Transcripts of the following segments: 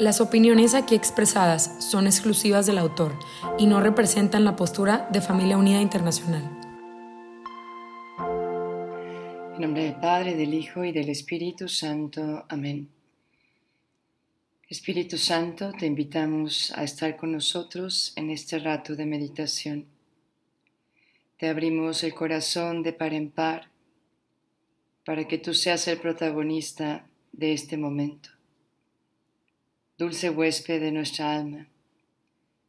Las opiniones aquí expresadas son exclusivas del autor y no representan la postura de Familia Unida Internacional. En nombre del Padre, del Hijo y del Espíritu Santo. Amén. Espíritu Santo, te invitamos a estar con nosotros en este rato de meditación. Te abrimos el corazón de par en par para que tú seas el protagonista de este momento. Dulce huésped de nuestra alma,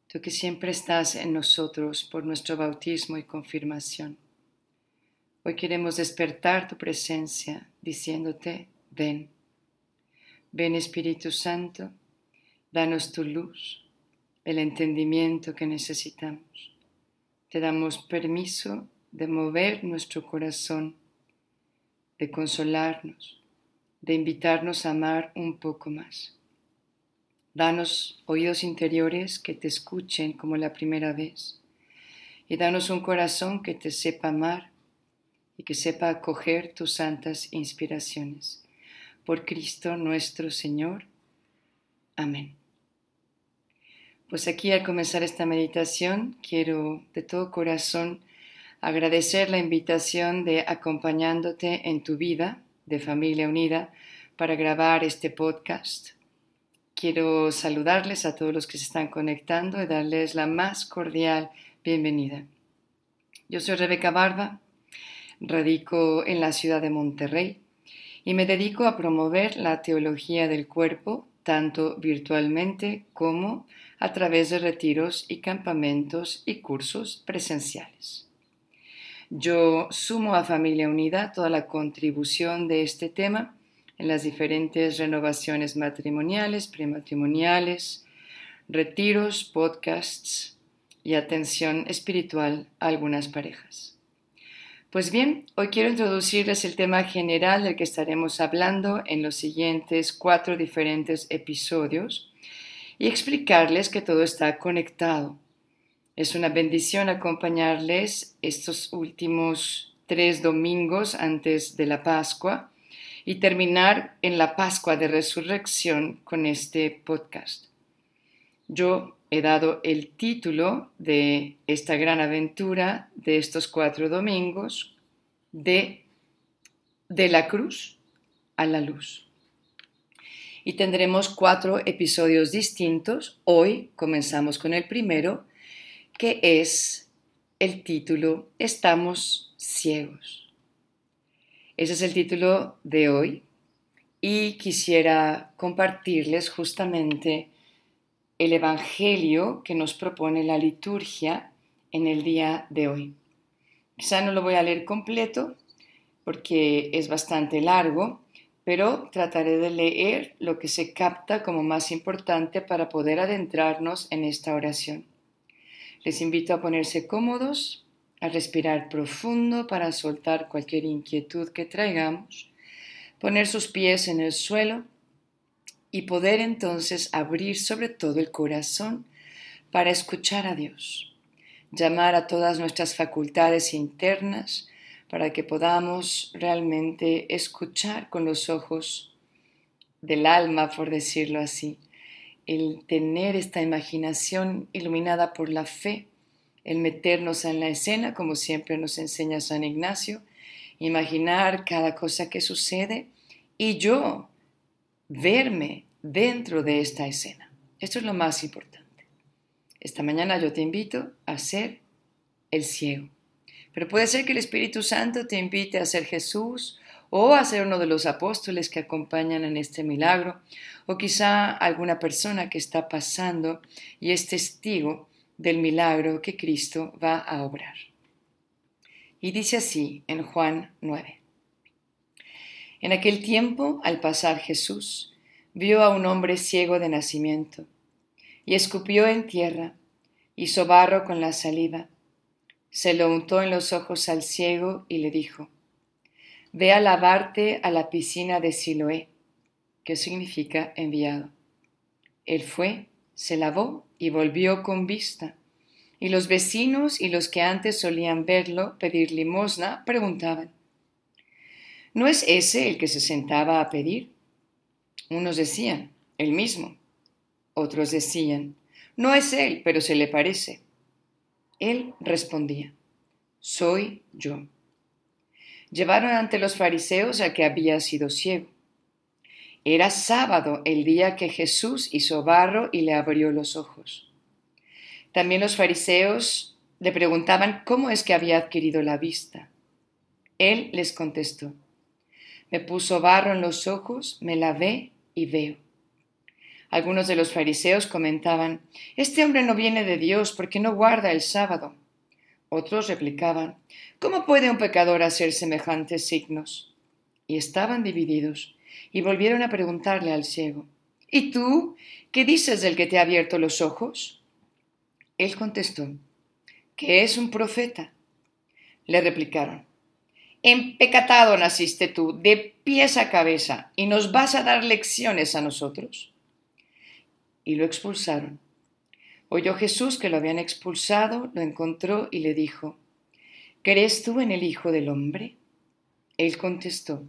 tú que siempre estás en nosotros por nuestro bautismo y confirmación. Hoy queremos despertar tu presencia diciéndote, ven, ven Espíritu Santo, danos tu luz, el entendimiento que necesitamos. Te damos permiso de mover nuestro corazón, de consolarnos, de invitarnos a amar un poco más. Danos oídos interiores que te escuchen como la primera vez. Y danos un corazón que te sepa amar y que sepa acoger tus santas inspiraciones. Por Cristo nuestro Señor. Amén. Pues aquí al comenzar esta meditación quiero de todo corazón agradecer la invitación de acompañándote en tu vida de familia unida para grabar este podcast Quiero saludarles a todos los que se están conectando y darles la más cordial bienvenida. Yo soy Rebeca Barba, radico en la ciudad de Monterrey y me dedico a promover la teología del cuerpo tanto virtualmente como a través de retiros y campamentos y cursos presenciales. Yo sumo a Familia Unida toda la contribución de este tema en las diferentes renovaciones matrimoniales, prematrimoniales, retiros, podcasts y atención espiritual a algunas parejas. Pues bien, hoy quiero introducirles el tema general del que estaremos hablando en los siguientes cuatro diferentes episodios y explicarles que todo está conectado. Es una bendición acompañarles estos últimos tres domingos antes de la Pascua y terminar en la Pascua de Resurrección con este podcast. Yo he dado el título de esta gran aventura de estos cuatro domingos de De la cruz a la luz. Y tendremos cuatro episodios distintos. Hoy comenzamos con el primero, que es el título Estamos ciegos. Ese es el título de hoy y quisiera compartirles justamente el Evangelio que nos propone la liturgia en el día de hoy. Quizá no lo voy a leer completo porque es bastante largo, pero trataré de leer lo que se capta como más importante para poder adentrarnos en esta oración. Les invito a ponerse cómodos a respirar profundo para soltar cualquier inquietud que traigamos, poner sus pies en el suelo y poder entonces abrir sobre todo el corazón para escuchar a Dios, llamar a todas nuestras facultades internas para que podamos realmente escuchar con los ojos del alma, por decirlo así, el tener esta imaginación iluminada por la fe el meternos en la escena, como siempre nos enseña San Ignacio, imaginar cada cosa que sucede y yo verme dentro de esta escena. Esto es lo más importante. Esta mañana yo te invito a ser el ciego. Pero puede ser que el Espíritu Santo te invite a ser Jesús o a ser uno de los apóstoles que acompañan en este milagro, o quizá alguna persona que está pasando y es testigo del milagro que Cristo va a obrar. Y dice así en Juan 9. En aquel tiempo, al pasar Jesús, vio a un hombre ciego de nacimiento, y escupió en tierra, hizo barro con la saliva, se lo untó en los ojos al ciego y le dijo, Ve a lavarte a la piscina de Siloé, que significa enviado. Él fue, se lavó y volvió con vista. Y los vecinos y los que antes solían verlo pedir limosna preguntaban, ¿No es ese el que se sentaba a pedir? Unos decían, el mismo. Otros decían, no es él, pero se le parece. Él respondía, soy yo. Llevaron ante los fariseos a que había sido ciego. Era sábado el día que Jesús hizo barro y le abrió los ojos. También los fariseos le preguntaban cómo es que había adquirido la vista. Él les contestó, me puso barro en los ojos, me lavé y veo. Algunos de los fariseos comentaban, Este hombre no viene de Dios porque no guarda el sábado. Otros replicaban, ¿Cómo puede un pecador hacer semejantes signos? Y estaban divididos, y volvieron a preguntarle al ciego, ¿Y tú qué dices del que te ha abierto los ojos? Él contestó, que es un profeta. Le replicaron, Empecatado naciste tú, de pies a cabeza, y nos vas a dar lecciones a nosotros. Y lo expulsaron. Oyó Jesús que lo habían expulsado, lo encontró y le dijo, ¿Crees tú en el Hijo del Hombre? Él contestó,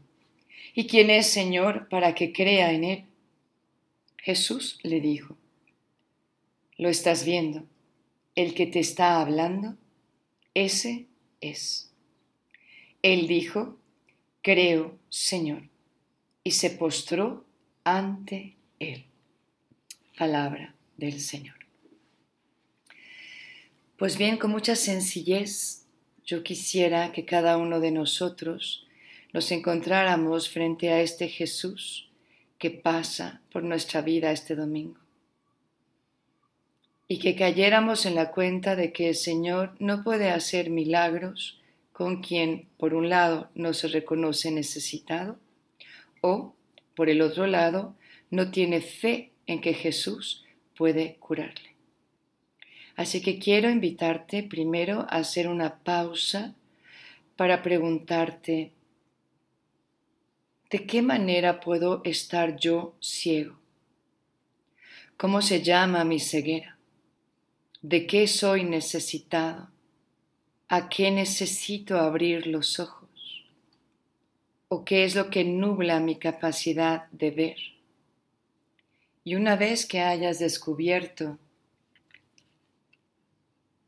¿Y quién es, Señor, para que crea en él? Jesús le dijo, ¿lo estás viendo? El que te está hablando, ese es. Él dijo, Creo, Señor, y se postró ante él. Palabra del Señor. Pues bien, con mucha sencillez, yo quisiera que cada uno de nosotros nos encontráramos frente a este Jesús que pasa por nuestra vida este domingo. Y que cayéramos en la cuenta de que el Señor no puede hacer milagros con quien, por un lado, no se reconoce necesitado o, por el otro lado, no tiene fe en que Jesús puede curarle. Así que quiero invitarte primero a hacer una pausa para preguntarte, ¿de qué manera puedo estar yo ciego? ¿Cómo se llama mi ceguera? ¿De qué soy necesitado? ¿A qué necesito abrir los ojos? ¿O qué es lo que nubla mi capacidad de ver? Y una vez que hayas descubierto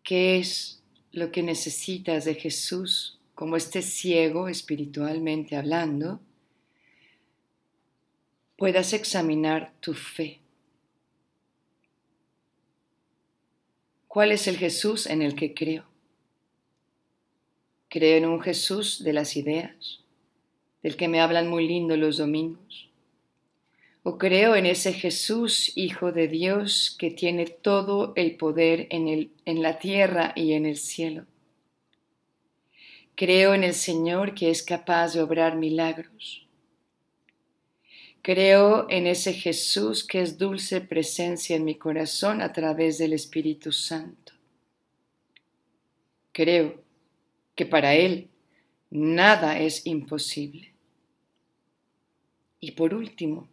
qué es lo que necesitas de Jesús como este ciego espiritualmente hablando, puedas examinar tu fe. ¿Cuál es el Jesús en el que creo? Creo en un Jesús de las ideas, del que me hablan muy lindo los domingos. O creo en ese Jesús, Hijo de Dios, que tiene todo el poder en, el, en la tierra y en el cielo. Creo en el Señor que es capaz de obrar milagros. Creo en ese Jesús que es dulce presencia en mi corazón a través del Espíritu Santo. Creo que para Él nada es imposible. Y por último,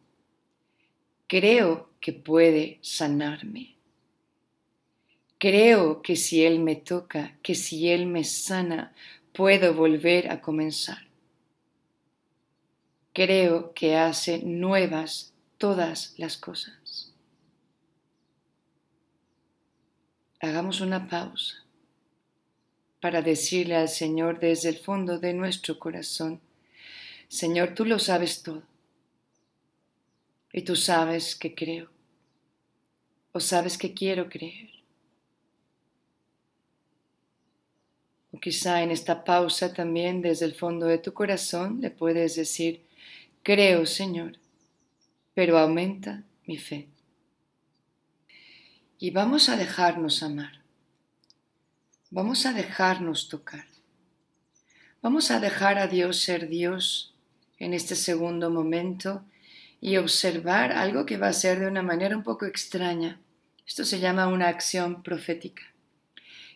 creo que puede sanarme. Creo que si Él me toca, que si Él me sana, puedo volver a comenzar. Creo que hace nuevas todas las cosas. Hagamos una pausa para decirle al Señor desde el fondo de nuestro corazón, Señor, tú lo sabes todo. Y tú sabes que creo. O sabes que quiero creer. O quizá en esta pausa también desde el fondo de tu corazón le puedes decir, creo, Señor, pero aumenta mi fe. Y vamos a dejarnos amar. Vamos a dejarnos tocar. Vamos a dejar a Dios ser Dios en este segundo momento y observar algo que va a ser de una manera un poco extraña. Esto se llama una acción profética.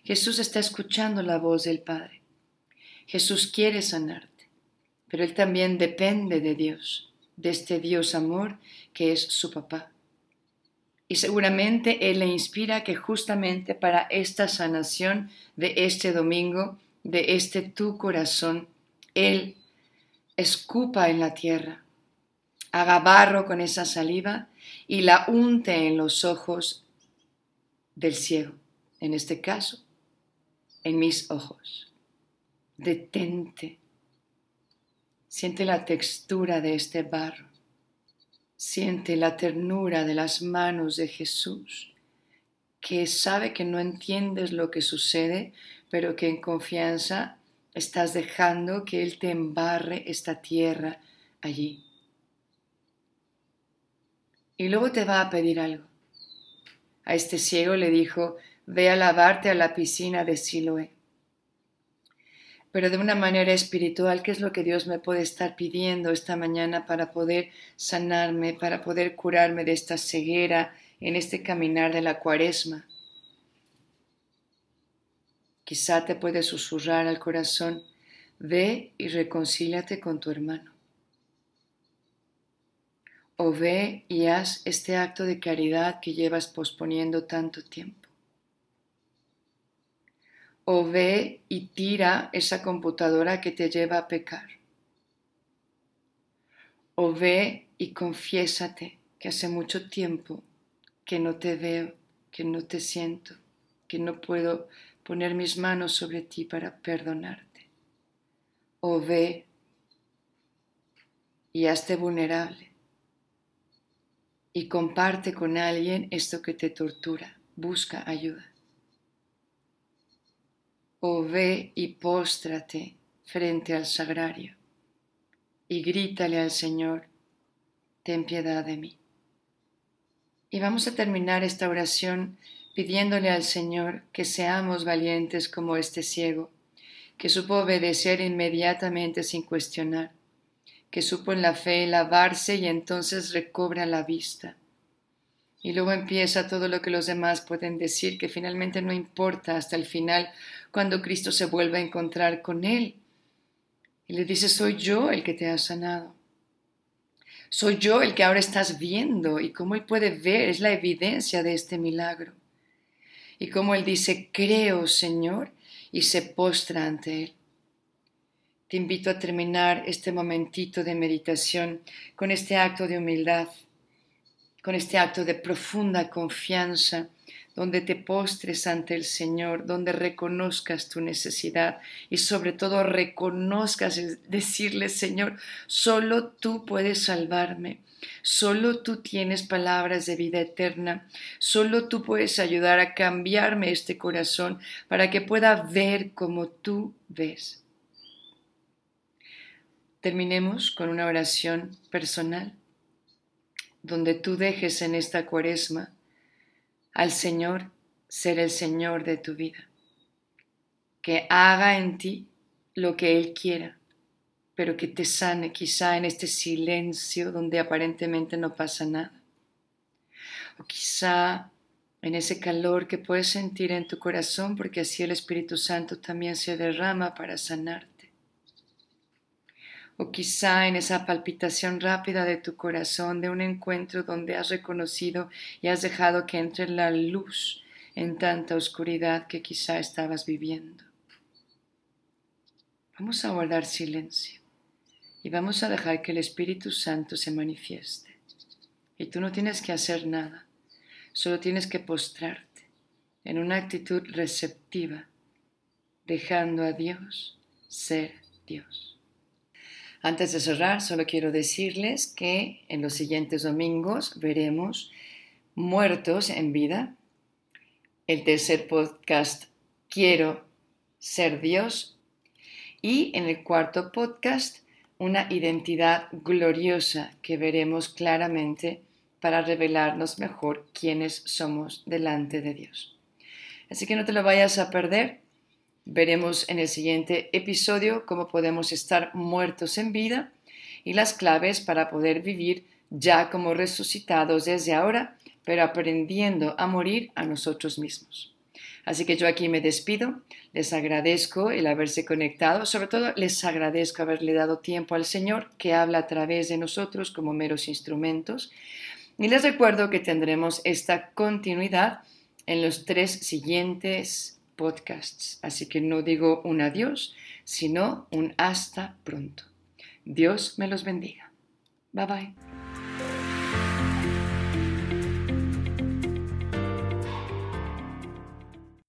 Jesús está escuchando la voz del Padre. Jesús quiere sanarte, pero Él también depende de Dios, de este Dios amor que es su papá. Y seguramente Él le inspira que justamente para esta sanación de este domingo, de este tu corazón, Él escupa en la tierra, haga barro con esa saliva y la unte en los ojos del ciego, en este caso, en mis ojos. Detente. Siente la textura de este barro. Siente la ternura de las manos de Jesús, que sabe que no entiendes lo que sucede, pero que en confianza estás dejando que Él te embarre esta tierra allí. Y luego te va a pedir algo. A este ciego le dijo, ve a lavarte a la piscina de Siloé. Pero de una manera espiritual, ¿qué es lo que Dios me puede estar pidiendo esta mañana para poder sanarme, para poder curarme de esta ceguera en este caminar de la cuaresma? Quizá te puede susurrar al corazón, ve y reconcíliate con tu hermano. O ve y haz este acto de caridad que llevas posponiendo tanto tiempo. O ve y tira esa computadora que te lleva a pecar. O ve y confiésate que hace mucho tiempo que no te veo, que no te siento, que no puedo poner mis manos sobre ti para perdonarte. O ve y hazte vulnerable y comparte con alguien esto que te tortura. Busca ayuda. Ve y póstrate frente al sagrario y grítale al Señor, ten piedad de mí. Y vamos a terminar esta oración pidiéndole al Señor que seamos valientes como este ciego, que supo obedecer inmediatamente sin cuestionar, que supo en la fe lavarse y entonces recobra la vista. Y luego empieza todo lo que los demás pueden decir, que finalmente no importa hasta el final, cuando Cristo se vuelve a encontrar con él. Y le dice, soy yo el que te ha sanado. Soy yo el que ahora estás viendo y cómo él puede ver, es la evidencia de este milagro y como él dice, creo, Señor, y se postra ante él. Te invito a terminar este momentito de meditación con este acto de humildad, con este acto de profunda confianza, donde te postres ante el Señor, donde reconozcas tu necesidad y sobre todo reconozcas decirle, Señor, solo tú puedes salvarme. Solo tú tienes palabras de vida eterna. Solo tú puedes ayudar a cambiarme este corazón para que pueda ver como tú ves. Terminemos con una oración personal donde tú dejes en esta cuaresma al Señor ser el Señor de tu vida, que haga en ti lo que Él quiera pero que te sane quizá en este silencio donde aparentemente no pasa nada. O quizá en ese calor que puedes sentir en tu corazón porque así el Espíritu Santo también se derrama para sanarte. O quizá en esa palpitación rápida de tu corazón de un encuentro donde has reconocido y has dejado que entre la luz en tanta oscuridad que quizá estabas viviendo. Vamos a guardar silencio y vamos a dejar que el Espíritu Santo se manifieste. Y tú no tienes que hacer nada, solo tienes que postrarte en una actitud receptiva, dejando a Dios ser Dios. Antes de cerrar, solo quiero decirles que en los siguientes domingos veremos Muertos en Vida, el tercer podcast Quiero ser Dios y en el cuarto podcast una identidad gloriosa que veremos claramente para revelarnos mejor quiénes somos delante de Dios. Así que no te lo vayas a perder. Veremos en el siguiente episodio cómo podemos estar muertos en vida y las claves para poder vivir ya como resucitados desde ahora pero aprendiendo a morir a nosotros mismos. Así que yo aquí me despido, les agradezco el haberse conectado, sobre todo les agradezco haberle dado tiempo al Señor que habla a través de nosotros como meros instrumentos. Y les recuerdo que tendremos esta continuidad en los tres siguientes podcasts. Así que no digo un adiós, sino un hasta pronto. Dios me los bendiga. Bye bye.